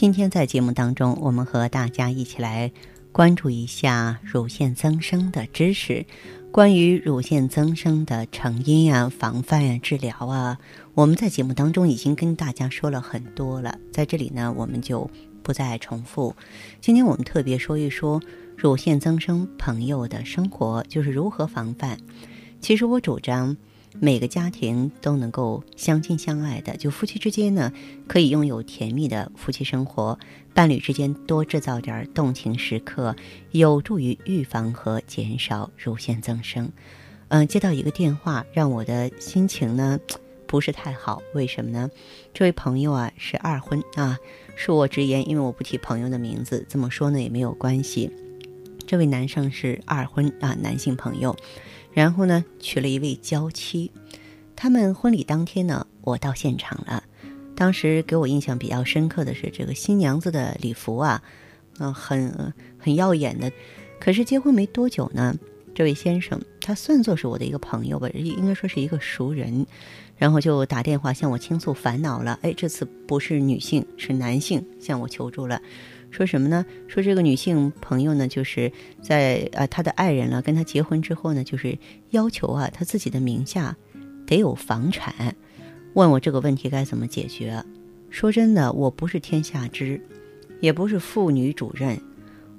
今天在节目当中，我们和大家一起来关注一下乳腺增生的知识。关于乳腺增生的成因啊、防范啊、治疗啊，我们在节目当中已经跟大家说了很多了，在这里呢，我们就不再重复。今天我们特别说一说乳腺增生朋友的生活，就是如何防范。其实我主张。每个家庭都能够相亲相爱的，就夫妻之间呢，可以拥有甜蜜的夫妻生活；伴侣之间多制造点动情时刻，有助于预防和减少乳腺增生。嗯，接到一个电话，让我的心情呢 不是太好。为什么呢？这位朋友啊是二婚啊，恕我直言，因为我不提朋友的名字，这么说呢也没有关系。这位男生是二婚啊，男性朋友。然后呢，娶了一位娇妻。他们婚礼当天呢，我到现场了。当时给我印象比较深刻的是这个新娘子的礼服啊，嗯，很很耀眼的。可是结婚没多久呢，这位先生他算作是我的一个朋友吧，应该说是一个熟人，然后就打电话向我倾诉烦恼了。哎，这次不是女性，是男性向我求助了。说什么呢？说这个女性朋友呢，就是在啊，她的爱人了跟她结婚之后呢，就是要求啊她自己的名下得有房产，问我这个问题该怎么解决。说真的，我不是天下知，也不是妇女主任，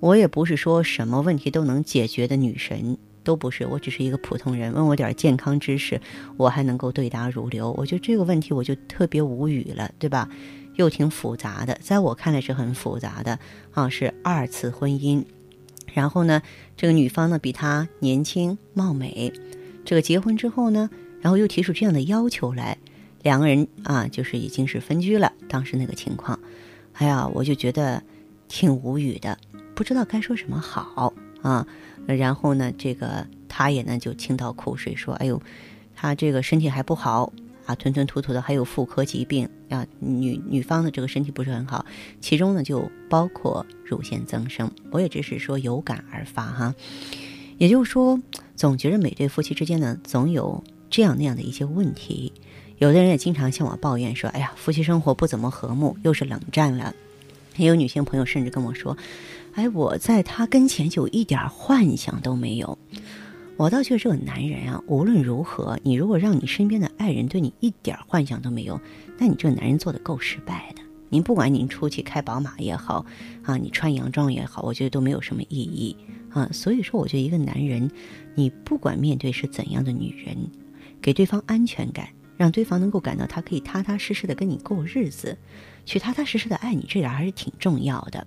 我也不是说什么问题都能解决的女神，都不是。我只是一个普通人，问我点健康知识，我还能够对答如流。我觉得这个问题我就特别无语了，对吧？又挺复杂的，在我看来是很复杂的啊，是二次婚姻。然后呢，这个女方呢比他年轻貌美，这个结婚之后呢，然后又提出这样的要求来，两个人啊就是已经是分居了。当时那个情况，哎呀，我就觉得挺无语的，不知道该说什么好啊。然后呢，这个他也呢就倾倒苦水说：“哎呦，他这个身体还不好。”啊，吞吞吐吐的，还有妇科疾病啊，女女方的这个身体不是很好，其中呢就包括乳腺增生。我也只是说有感而发哈，也就是说，总觉得每对夫妻之间呢，总有这样那样的一些问题。有的人也经常向我抱怨说：“哎呀，夫妻生活不怎么和睦，又是冷战了。”也有女性朋友甚至跟我说：“哎，我在他跟前就一点幻想都没有。”我倒觉得这个男人啊，无论如何，你如果让你身边的爱人对你一点幻想都没有，那你这个男人做的够失败的。您不管您出去开宝马也好，啊，你穿洋装也好，我觉得都没有什么意义啊。所以说，我觉得一个男人，你不管面对是怎样的女人，给对方安全感，让对方能够感到他可以踏踏实实的跟你过日子，去踏踏实实的爱你，这点还是挺重要的。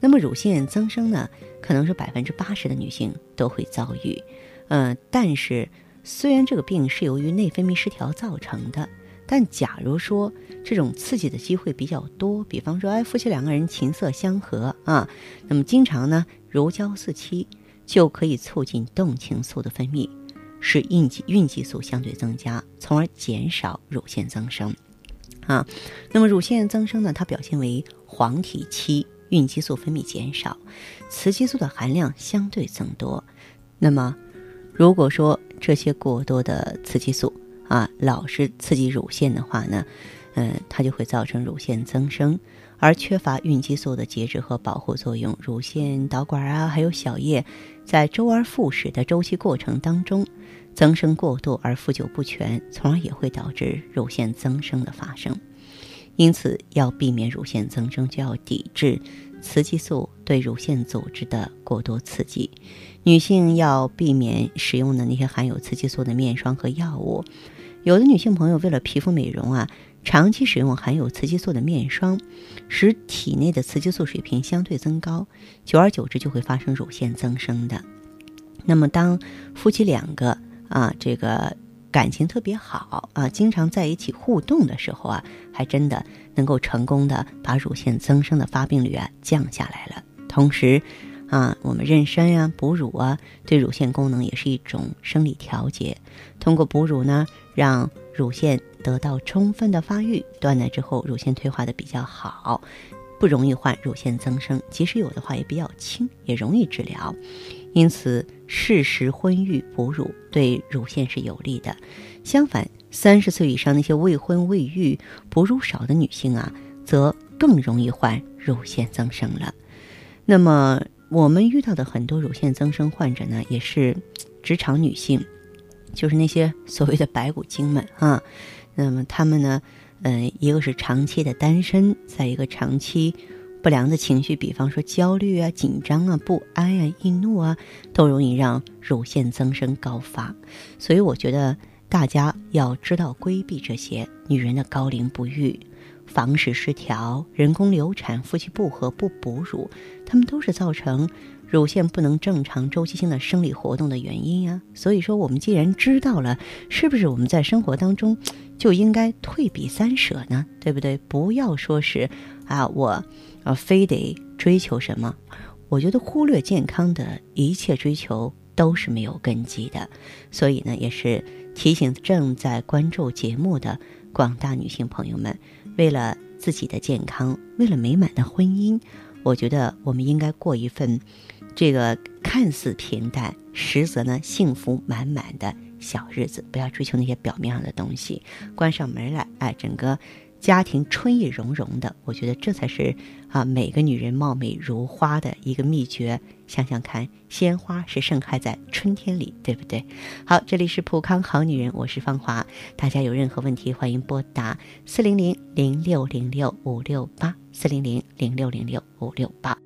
那么乳腺增生呢，可能是百分之八十的女性都会遭遇。嗯，但是虽然这个病是由于内分泌失调造成的，但假如说这种刺激的机会比较多，比方说，哎，夫妻两个人琴瑟相和啊，那么经常呢如胶似漆，就可以促进动情素的分泌，使孕激孕激素相对增加，从而减少乳腺增生。啊，那么乳腺增生呢，它表现为黄体期，孕激素分泌减少，雌激素的含量相对增多，那么。如果说这些过多的雌激素啊，老是刺激乳腺的话呢，嗯，它就会造成乳腺增生，而缺乏孕激素的节制和保护作用，乳腺导管啊，还有小叶，在周而复始的周期过程当中，增生过度而复旧不全，从而也会导致乳腺增生的发生。因此，要避免乳腺增生，就要抵制。雌激素对乳腺组织的过多刺激，女性要避免使用的那些含有雌激素的面霜和药物。有的女性朋友为了皮肤美容啊，长期使用含有雌激素的面霜，使体内的雌激素水平相对增高，久而久之就会发生乳腺增生的。那么，当夫妻两个啊，这个感情特别好啊，经常在一起互动的时候啊，还真的能够成功的把乳腺增生的发病率啊降下来了。同时，啊，我们妊娠呀、哺乳啊，对乳腺功能也是一种生理调节。通过哺乳呢，让乳腺得到充分的发育，断奶之后乳腺退化的比较好。不容易患乳腺增生，即使有的话也比较轻，也容易治疗。因此，适时婚育哺乳对乳腺是有利的。相反，三十岁以上那些未婚未育、哺乳少的女性啊，则更容易患乳腺增生了。那么，我们遇到的很多乳腺增生患者呢，也是职场女性，就是那些所谓的白骨精们啊。那么，她们呢？嗯，一个是长期的单身，再一个长期不良的情绪，比方说焦虑啊、紧张啊、不安啊、易怒啊，都容易让乳腺增生高发。所以我觉得大家要知道规避这些女人的高龄不育、房事失调、人工流产、夫妻不和、不哺乳，他们都是造成。乳腺不能正常周期性的生理活动的原因呀，所以说我们既然知道了，是不是我们在生活当中就应该退避三舍呢？对不对？不要说是啊，我啊非得追求什么？我觉得忽略健康的一切追求都是没有根基的。所以呢，也是提醒正在关注节目的广大女性朋友们，为了自己的健康，为了美满的婚姻，我觉得我们应该过一份。这个看似平淡，实则呢幸福满满的小日子，不要追求那些表面上的东西。关上门来，哎，整个家庭春意融融的，我觉得这才是啊每个女人貌美如花的一个秘诀。想想看，鲜花是盛开在春天里，对不对？好，这里是普康好女人，我是芳华。大家有任何问题，欢迎拨打四零零零六零六五六八四零零零六零六五六八。